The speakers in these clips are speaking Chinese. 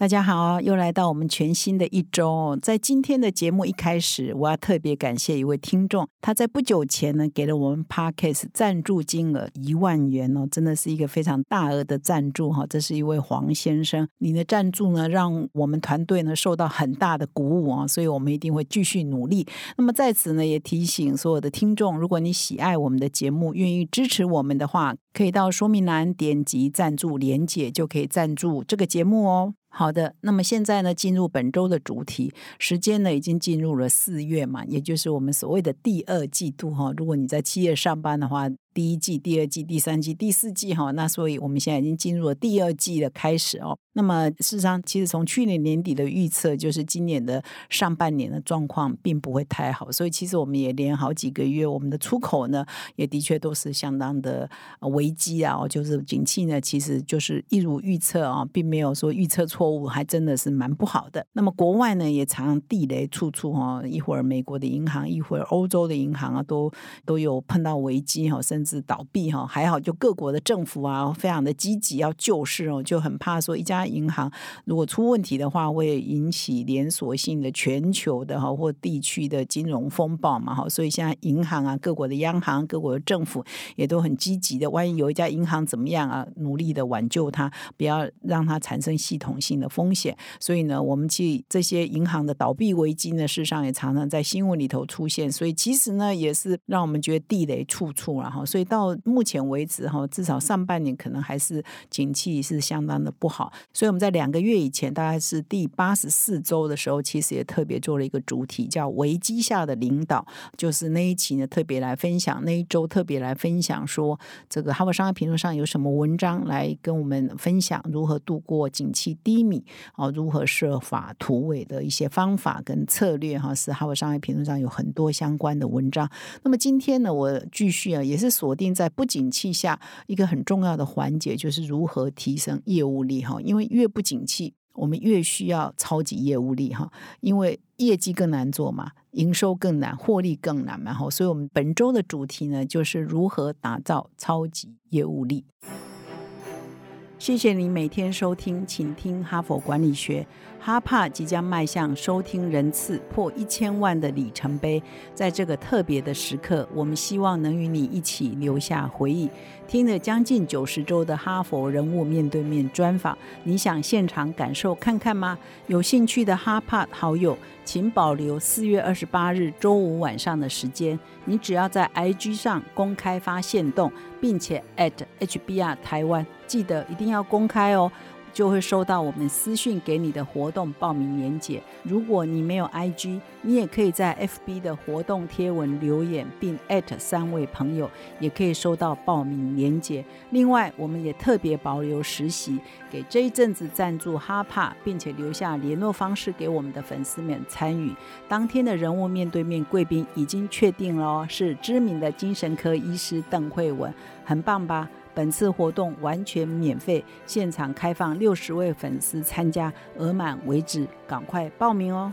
大家好，又来到我们全新的一周。在今天的节目一开始，我要特别感谢一位听众，他在不久前呢给了我们 Parkes 赞助金额一万元哦，真的是一个非常大额的赞助哈。这是一位黄先生，你的赞助呢让我们团队呢受到很大的鼓舞啊，所以我们一定会继续努力。那么在此呢，也提醒所有的听众，如果你喜爱我们的节目，愿意支持我们的话，可以到说明栏点击赞助连结，就可以赞助这个节目哦。好的，那么现在呢，进入本周的主题，时间呢已经进入了四月嘛，也就是我们所谓的第二季度哈。如果你在七月上班的话。第一季、第二季、第三季、第四季，哈，那所以我们现在已经进入了第二季的开始哦。那么事实上，其实从去年年底的预测，就是今年的上半年的状况并不会太好。所以其实我们也连好几个月，我们的出口呢，也的确都是相当的危机啊。就是景气呢，其实就是一如预测啊，并没有说预测错误，还真的是蛮不好的。那么国外呢，也常地雷处处哈，一会儿美国的银行，一会儿欧洲的银行啊，都都有碰到危机哈，甚至是倒闭哈，还好就各国的政府啊，非常的积极要救市哦，就很怕说一家银行如果出问题的话，会引起连锁性的全球的哈或地区的金融风暴嘛哈，所以现在银行啊，各国的央行、各国的政府也都很积极的，万一有一家银行怎么样啊，努力的挽救它，不要让它产生系统性的风险。所以呢，我们去这些银行的倒闭危机呢，事实上也常常在新闻里头出现，所以其实呢，也是让我们觉得地雷处处然后。所以到目前为止哈，至少上半年可能还是景气是相当的不好。所以我们在两个月以前，大概是第八十四周的时候，其实也特别做了一个主题，叫“危机下的领导”。就是那一期呢，特别来分享那一周特别来分享说，这个《哈佛商业评论》上有什么文章来跟我们分享如何度过景气低迷啊，如何设法突围的一些方法跟策略哈，是《哈佛商业评论》上有很多相关的文章。那么今天呢，我继续啊，也是。锁定在不景气下一个很重要的环节，就是如何提升业务力哈。因为越不景气，我们越需要超级业务力哈。因为业绩更难做嘛，营收更难，获利更难嘛。哈，所以我们本周的主题呢，就是如何打造超级业务力。谢谢你每天收听，请听哈佛管理学。哈帕即将迈向收听人次破一千万的里程碑，在这个特别的时刻，我们希望能与你一起留下回忆。听了将近九十周的哈佛人物面对面专访，你想现场感受看看吗？有兴趣的哈帕好友，请保留四月二十八日周五晚上的时间。你只要在 IG 上公开发现动，并且 at HBR 台湾，记得一定要公开哦。就会收到我们私讯给你的活动报名链接。如果你没有 IG，你也可以在 FB 的活动贴文留言，并三位朋友，也可以收到报名链接。另外，我们也特别保留实习，给这一阵子赞助哈帕，并且留下联络方式给我们的粉丝们参与。当天的人物面对面贵宾已经确定了，是知名的精神科医师邓慧文，很棒吧？本次活动完全免费，现场开放六十位粉丝参加，额满为止，赶快报名哦！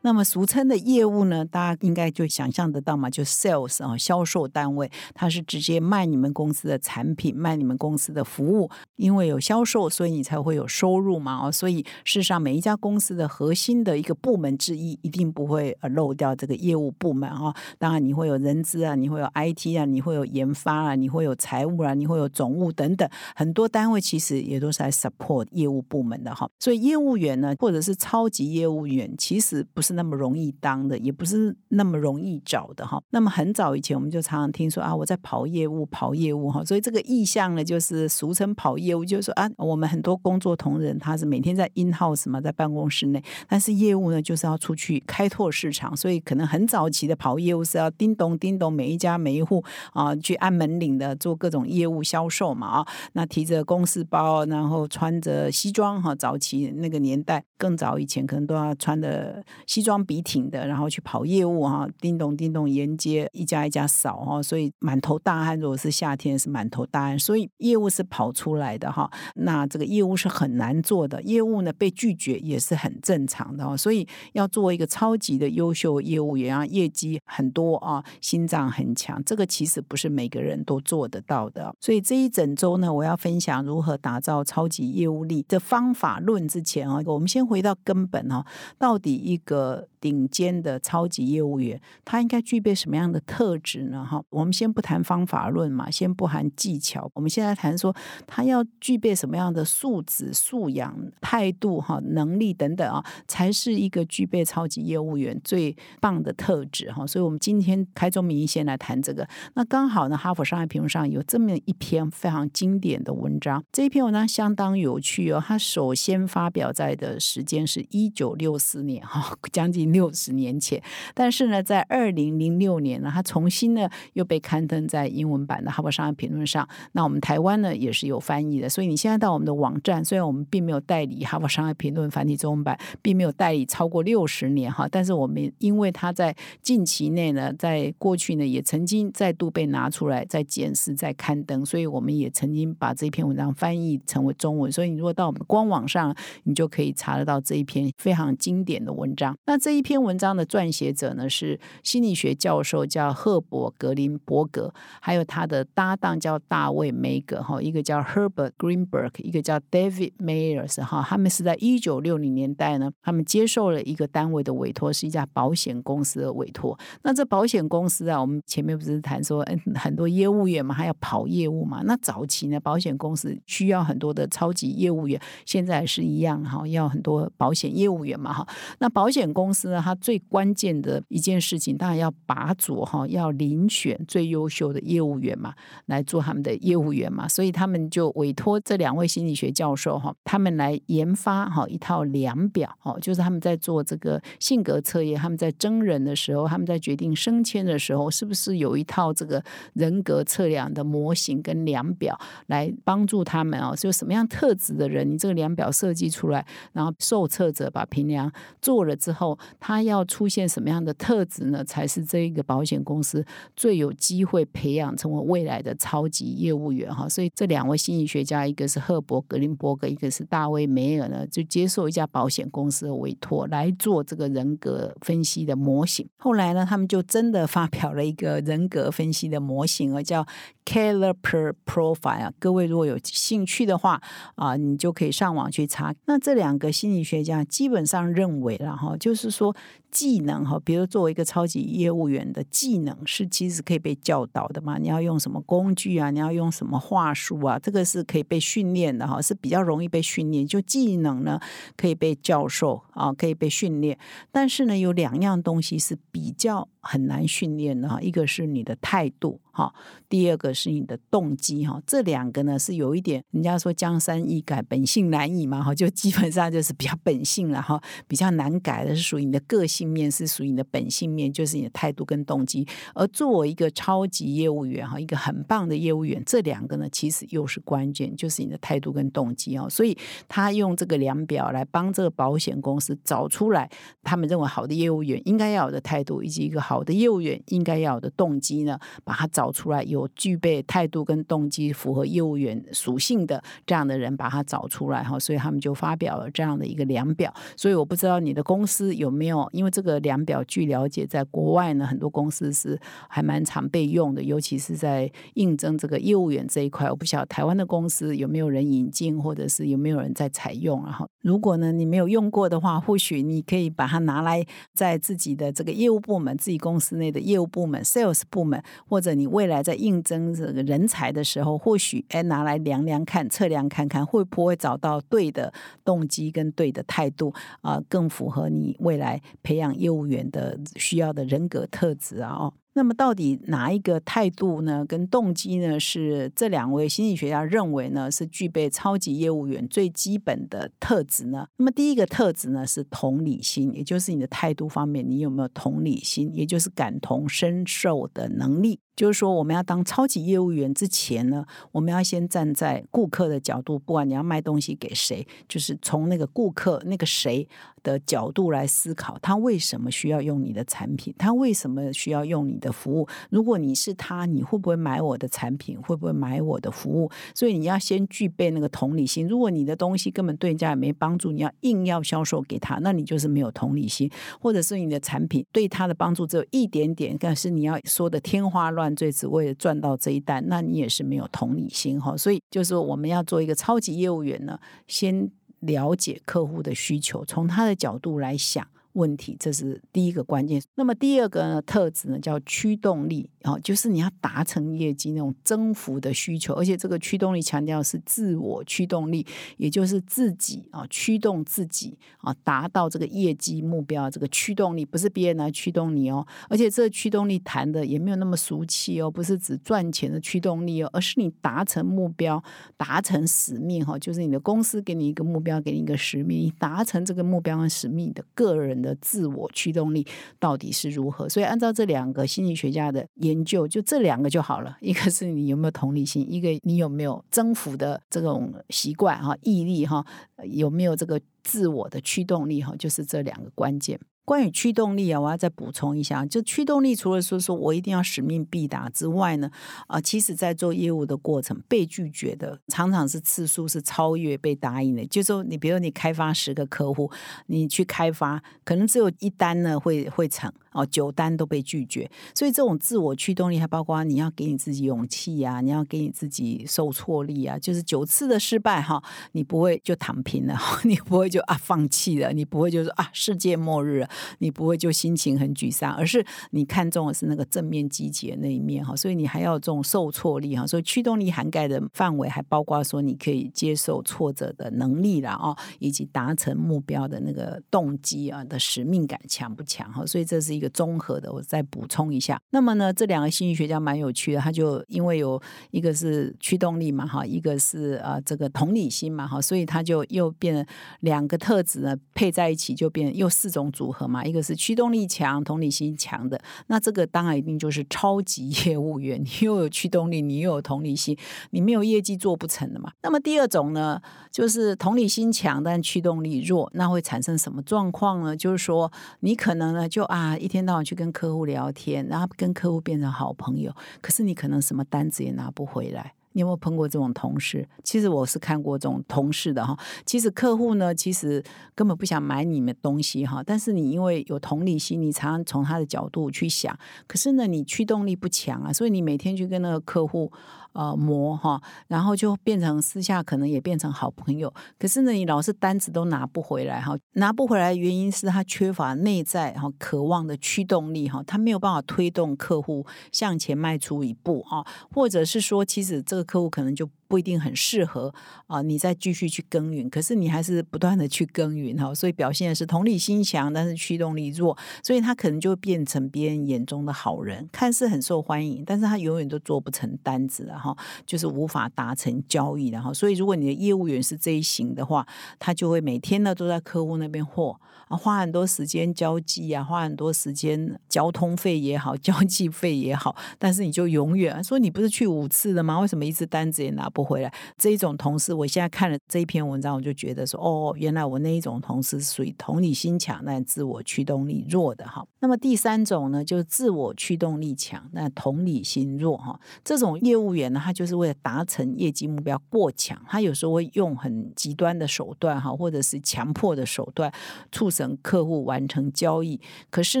那么俗称的业务呢，大家应该就想象得到嘛，就 sales 啊，销售单位，它是直接卖你们公司的产品，卖你们公司的服务。因为有销售，所以你才会有收入嘛，哦，所以事实上每一家公司的核心的一个部门之一，一定不会呃漏掉这个业务部门啊。当然你会有人资啊，你会有 IT 啊，你会有研发啊，你会有财务啊，你会有总务等等，很多单位其实也都是来 support 业务部门的哈。所以业务员呢，或者是超级业务员，其实不是。是那么容易当的，也不是那么容易找的哈。那么很早以前，我们就常常听说啊，我在跑业务，跑业务哈。所以这个意向呢，就是俗称跑业务，就是说啊，我们很多工作同仁他是每天在 in house 嘛，在办公室内，但是业务呢，就是要出去开拓市场。所以可能很早期的跑业务是要叮咚叮咚，每一家每一户啊去按门铃的做各种业务销售嘛啊。那提着公事包，然后穿着西装哈，早期那个年代更早以前可能都要穿的。西装笔挺的，然后去跑业务哈，叮咚叮咚沿街一家一家扫哈，所以满头大汗。如果是夏天是满头大汗，所以业务是跑出来的哈。那这个业务是很难做的，业务呢被拒绝也是很正常的哦。所以要做一个超级的优秀业务员啊，业绩很多啊，心脏很强，这个其实不是每个人都做得到的。所以这一整周呢，我要分享如何打造超级业务力的方法论之前啊，我们先回到根本哈，到底一个。顶尖的超级业务员，他应该具备什么样的特质呢？哈，我们先不谈方法论嘛，先不谈技巧，我们现在谈说他要具备什么样的素质、素养、态度、哈能力等等啊，才是一个具备超级业务员最棒的特质哈。所以，我们今天开宗明义先来谈这个。那刚好呢，《哈佛商业评论》上有这么一篇非常经典的文章，这一篇文章相当有趣哦。它首先发表在的时间是一九六四年哈，将近。六十年前，但是呢，在二零零六年呢，它重新呢又被刊登在英文版的《哈佛商业评论》上。那我们台湾呢也是有翻译的，所以你现在到我们的网站，虽然我们并没有代理《哈佛商业评论》繁体中文版，并没有代理超过六十年哈，但是我们因为它在近期内呢，在过去呢也曾经再度被拿出来再检视、再刊登，所以我们也曾经把这篇文章翻译成为中文。所以你如果到我们的官网上，你就可以查得到这一篇非常经典的文章。那这一篇文章的撰写者呢是心理学教授，叫赫伯格林伯格，还有他的搭档叫大卫梅格哈，一个叫 Herbert Greenberg，一个叫 David Mayers 哈，他们是在一九六零年代呢，他们接受了一个单位的委托，是一家保险公司的委托。那这保险公司啊，我们前面不是谈说，嗯，很多业务员嘛，还要跑业务嘛。那早期呢，保险公司需要很多的超级业务员，现在是一样哈，要很多保险业务员嘛哈。那保险公司呢，它最关键的一件事情，当然要拔擢哈，要遴选最优秀的业务员嘛，来做他们的业务员嘛。所以他们就委托这两位心理学教授哈，他们来研发哈一套量表哦，就是他们在做这个性格测验，他们在征人的时候，他们在决定升迁的时候，是不是有一套这个人格测量的模型跟量表来帮助他们啊？就什么样特质的人，你这个量表设计出来，然后受测者把评量做了之后，他要。出现什么样的特质呢？才是这一个保险公司最有机会培养成为未来的超级业务员哈。所以这两位心理学家，一个是赫伯格林伯格，一个是大卫梅尔呢，就接受一家保险公司的委托来做这个人格分析的模型。后来呢，他们就真的发表了一个人格分析的模型，而叫 Caliper Profile。各位如果有兴趣的话啊，你就可以上网去查。那这两个心理学家基本上认为了哈，就是说技能哈，比如作为一个超级业务员的技能是其实可以被教导的嘛？你要用什么工具啊？你要用什么话术啊？这个是可以被训练的哈，是比较容易被训练。就技能呢，可以被教授啊，可以被训练。但是呢，有两样东西是比较很难训练的哈，一个是你的态度。哈，第二个是你的动机哈，这两个呢是有一点，人家说江山易改，本性难移嘛哈，就基本上就是比较本性了哈，比较难改的是属于你的个性性面，是属于你的本性面，就是你的态度跟动机。而作为一个超级业务员哈，一个很棒的业务员，这两个呢其实又是关键，就是你的态度跟动机哦。所以他用这个量表来帮这个保险公司找出来，他们认为好的业务员应该要有的态度，以及一个好的业务员应该要有的动机呢，把它找。出来有具备态度跟动机符合业务员属性的这样的人，把他找出来哈，所以他们就发表了这样的一个量表。所以我不知道你的公司有没有，因为这个量表据了解，在国外呢，很多公司是还蛮常被用的，尤其是在应征这个业务员这一块。我不晓得台湾的公司有没有人引进，或者是有没有人在采用。然后，如果呢你没有用过的话，或许你可以把它拿来在自己的这个业务部门、自己公司内的业务部门、sales 部门，或者你未来在应征这个人才的时候，或许哎拿来量量看、测量看看，会不会找到对的动机跟对的态度啊，更符合你未来培养业务员的需要的人格特质啊？哦。那么到底哪一个态度呢？跟动机呢？是这两位心理学家认为呢？是具备超级业务员最基本的特质呢？那么第一个特质呢是同理心，也就是你的态度方面，你有没有同理心，也就是感同身受的能力。就是说，我们要当超级业务员之前呢，我们要先站在顾客的角度，不管你要卖东西给谁，就是从那个顾客那个谁的角度来思考，他为什么需要用你的产品，他为什么需要用你的服务。如果你是他，你会不会买我的产品？会不会买我的服务？所以你要先具备那个同理心。如果你的东西根本对人家也没帮助，你要硬要销售给他，那你就是没有同理心，或者是你的产品对他的帮助只有一点点，但是你要说的天花乱犯罪，只为了赚到这一单，那你也是没有同理心哈。所以就是我们要做一个超级业务员呢，先了解客户的需求，从他的角度来想。问题，这是第一个关键。那么第二个呢，特质呢叫驱动力啊，就是你要达成业绩那种征服的需求，而且这个驱动力强调是自我驱动力，也就是自己啊驱动自己啊达到这个业绩目标。这个驱动力不是别人来驱动你哦，而且这驱动力谈的也没有那么俗气哦，不是指赚钱的驱动力哦，而是你达成目标、达成使命哈，就是你的公司给你一个目标，给你一个使命，你达成这个目标和使命的个人。的的自我驱动力到底是如何？所以按照这两个心理学家的研究，就这两个就好了。一个是你有没有同理心，一个你有没有征服的这种习惯哈、毅力哈，有没有这个自我的驱动力哈，就是这两个关键。关于驱动力啊，我要再补充一下，就驱动力除了说说我一定要使命必达之外呢，啊，其实在做业务的过程，被拒绝的常常是次数是超越被答应的。就说你，比如你开发十个客户，你去开发，可能只有一单呢会会成。哦，九单都被拒绝，所以这种自我驱动力还包括你要给你自己勇气呀，你要给你自己受挫力啊，就是九次的失败哈，你不会就躺平了，你不会就啊放弃了，你不会就说啊世界末日了，你不会就心情很沮丧，而是你看中的是那个正面积极的那一面哈，所以你还要这种受挫力哈，所以驱动力涵盖的范围还包括说你可以接受挫折的能力了哦，以及达成目标的那个动机啊的使命感强不强哈，所以这是一个。综合的，我再补充一下。那么呢，这两个心理学家蛮有趣的，他就因为有一个是驱动力嘛，哈，一个是啊这个同理心嘛，哈，所以他就又变两个特质呢配在一起，就变又四种组合嘛。一个是驱动力强、同理心强的，那这个当然一定就是超级业务员。你又有驱动力，你又有同理心，你没有业绩做不成的嘛。那么第二种呢，就是同理心强但驱动力弱，那会产生什么状况呢？就是说你可能呢就啊一。天到晚去跟客户聊天，然后跟客户变成好朋友，可是你可能什么单子也拿不回来。你有没有碰过这种同事？其实我是看过这种同事的哈。其实客户呢，其实根本不想买你们东西哈，但是你因为有同理心，你常常从他的角度去想。可是呢，你驱动力不强啊，所以你每天去跟那个客户。呃，磨哈，然后就变成私下可能也变成好朋友。可是呢，你老是单子都拿不回来哈，拿不回来原因是他缺乏内在哈渴望的驱动力哈，他没有办法推动客户向前迈出一步啊，或者是说，其实这个客户可能就。不一定很适合啊，你再继续去耕耘，可是你还是不断的去耕耘哈，所以表现的是同理心强，但是驱动力弱，所以他可能就变成别人眼中的好人，看似很受欢迎，但是他永远都做不成单子了哈，就是无法达成交易的哈。所以如果你的业务员是这一型的话，他就会每天呢都在客户那边货啊，花很多时间交际啊，花很多时间交通费也好，交际费也好，但是你就永远说你不是去五次了吗？为什么一次单子也拿不？不回来这一种同事，我现在看了这一篇文章，我就觉得说，哦，原来我那一种同事属于同理心强但自我驱动力弱的哈。那么第三种呢，就是自我驱动力强但同理心弱哈。这种业务员呢，他就是为了达成业绩目标过强，他有时候会用很极端的手段哈，或者是强迫的手段，促成客户完成交易。可是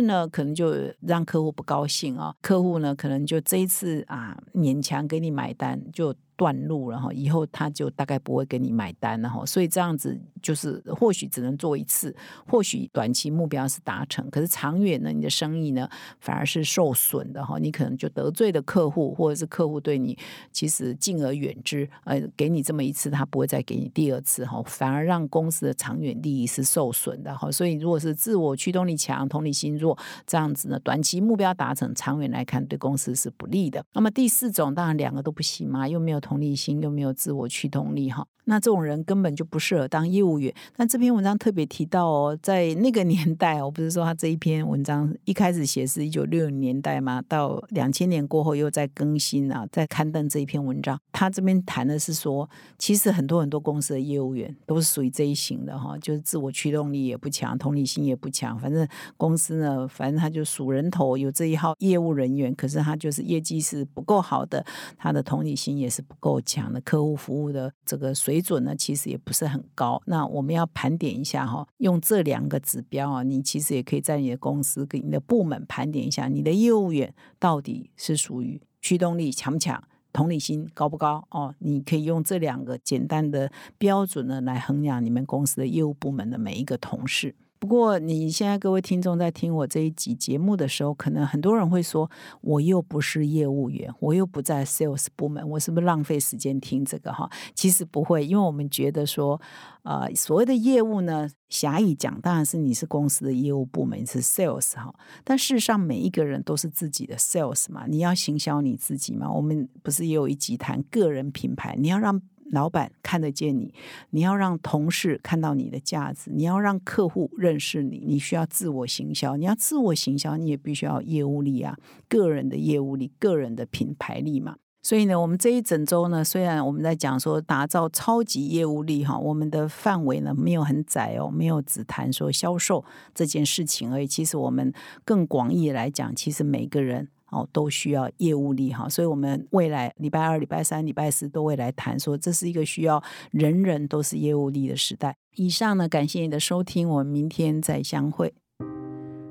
呢，可能就让客户不高兴啊，客户呢，可能就这一次啊，勉强给你买单就。断路了哈，以后他就大概不会给你买单了哈，所以这样子就是或许只能做一次，或许短期目标是达成，可是长远呢，你的生意呢反而是受损的哈，你可能就得罪的客户，或者是客户对你其实敬而远之，呃，给你这么一次，他不会再给你第二次哈，反而让公司的长远利益是受损的哈，所以如果是自我驱动力强、同理心弱这样子呢，短期目标达成，长远来看对公司是不利的。那么第四种当然两个都不行嘛，又没有。同理心，又没有自我驱动力哈。那这种人根本就不适合当业务员。那这篇文章特别提到哦，在那个年代，我不是说他这一篇文章一开始写是一九六零年代嘛，到两千年过后又在更新啊，在刊登这一篇文章。他这边谈的是说，其实很多很多公司的业务员都是属于这一型的哈，就是自我驱动力也不强，同理心也不强。反正公司呢，反正他就数人头，有这一号业务人员，可是他就是业绩是不够好的，他的同理心也是不够强的，客户服务的这个水。准呢，其实也不是很高。那我们要盘点一下哈，用这两个指标啊，你其实也可以在你的公司跟你的部门盘点一下，你的业务员到底是属于驱动力强不强，同理心高不高哦。你可以用这两个简单的标准呢，来衡量你们公司的业务部门的每一个同事。不过，你现在各位听众在听我这一集节目的时候，可能很多人会说，我又不是业务员，我又不在 sales 部门，我是不是浪费时间听这个哈？其实不会，因为我们觉得说，呃，所谓的业务呢，狭义讲，当然是你是公司的业务部门是 sales 哈，但事实上每一个人都是自己的 sales 嘛，你要行销你自己嘛。我们不是也有一集谈个人品牌，你要让。老板看得见你，你要让同事看到你的价值，你要让客户认识你，你需要自我行销。你要自我行销，你也必须要业务力啊，个人的业务力，个人的品牌力嘛。所以呢，我们这一整周呢，虽然我们在讲说打造超级业务力哈，我们的范围呢没有很窄哦，没有只谈说销售这件事情而已。其实我们更广义来讲，其实每个人。哦，都需要业务力哈，所以我们未来礼拜二、礼拜三、礼拜四都会来谈，说这是一个需要人人都是业务力的时代。以上呢，感谢你的收听，我们明天再相会。